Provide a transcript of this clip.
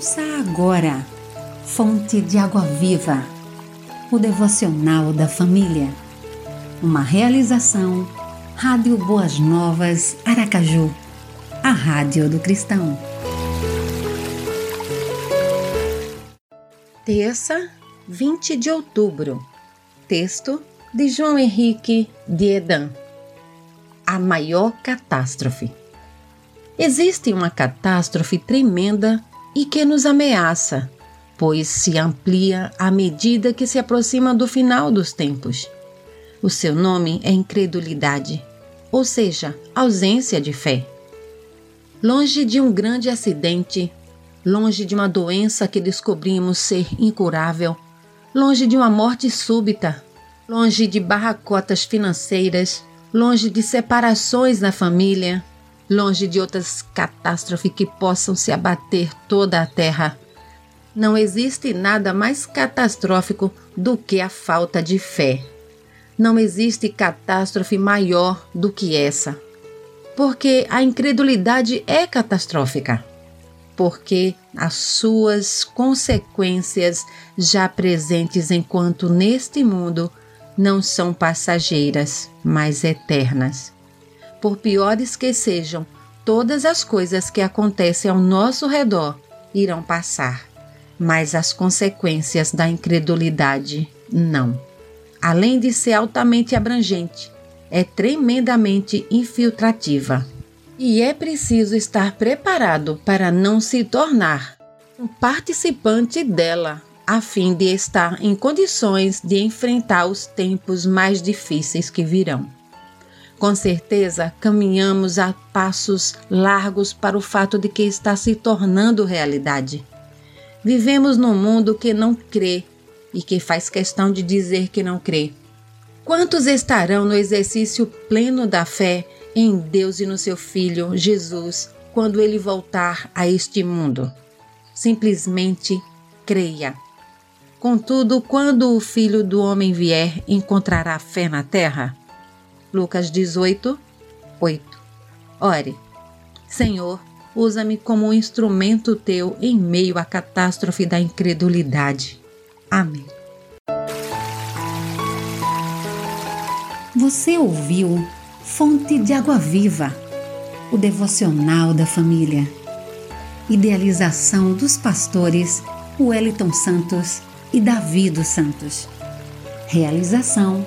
Ouça agora, Fonte de Água Viva, o devocional da família. Uma realização, Rádio Boas Novas, Aracaju, a Rádio do Cristão. Terça, 20 de outubro. Texto de João Henrique de Edan. A maior catástrofe. Existe uma catástrofe tremenda e que nos ameaça, pois se amplia à medida que se aproxima do final dos tempos. O seu nome é incredulidade, ou seja, ausência de fé. Longe de um grande acidente, longe de uma doença que descobrimos ser incurável, longe de uma morte súbita, longe de barracotas financeiras, longe de separações na família, longe de outras catástrofes que possam se abater toda a terra. Não existe nada mais catastrófico do que a falta de fé. Não existe catástrofe maior do que essa. Porque a incredulidade é catastrófica. Porque as suas consequências, já presentes enquanto neste mundo, não são passageiras, mas eternas por piores que sejam, todas as coisas que acontecem ao nosso redor irão passar, mas as consequências da incredulidade não. Além de ser altamente abrangente, é tremendamente infiltrativa. E é preciso estar preparado para não se tornar um participante dela, a fim de estar em condições de enfrentar os tempos mais difíceis que virão. Com certeza, caminhamos a passos largos para o fato de que está se tornando realidade. Vivemos num mundo que não crê e que faz questão de dizer que não crê. Quantos estarão no exercício pleno da fé em Deus e no seu Filho, Jesus, quando ele voltar a este mundo? Simplesmente creia. Contudo, quando o Filho do Homem vier, encontrará fé na terra? Lucas 18, 8. Ore, Senhor, usa-me como um instrumento teu em meio à catástrofe da incredulidade. Amém. Você ouviu Fonte de Água Viva, o devocional da família. Idealização dos pastores Wellington Santos e Davi dos Santos. Realização